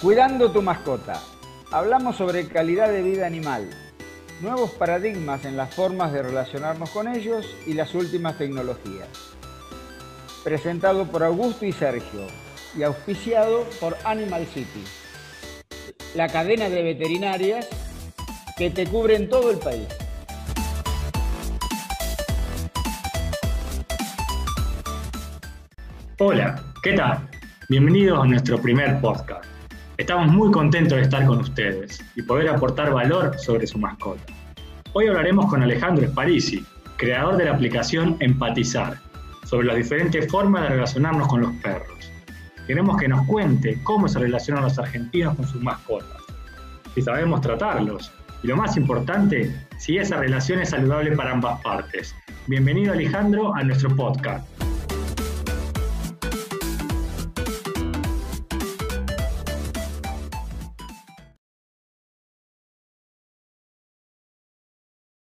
Cuidando tu mascota. Hablamos sobre calidad de vida animal, nuevos paradigmas en las formas de relacionarnos con ellos y las últimas tecnologías. Presentado por Augusto y Sergio y auspiciado por Animal City, la cadena de veterinarias que te cubre en todo el país. Hola, ¿qué tal? Bienvenidos a nuestro primer podcast. Estamos muy contentos de estar con ustedes y poder aportar valor sobre su mascota. Hoy hablaremos con Alejandro Esparisi, creador de la aplicación Empatizar, sobre las diferentes formas de relacionarnos con los perros. Queremos que nos cuente cómo se relacionan los argentinos con sus mascotas, si sabemos tratarlos y lo más importante, si esa relación es saludable para ambas partes. Bienvenido Alejandro a nuestro podcast.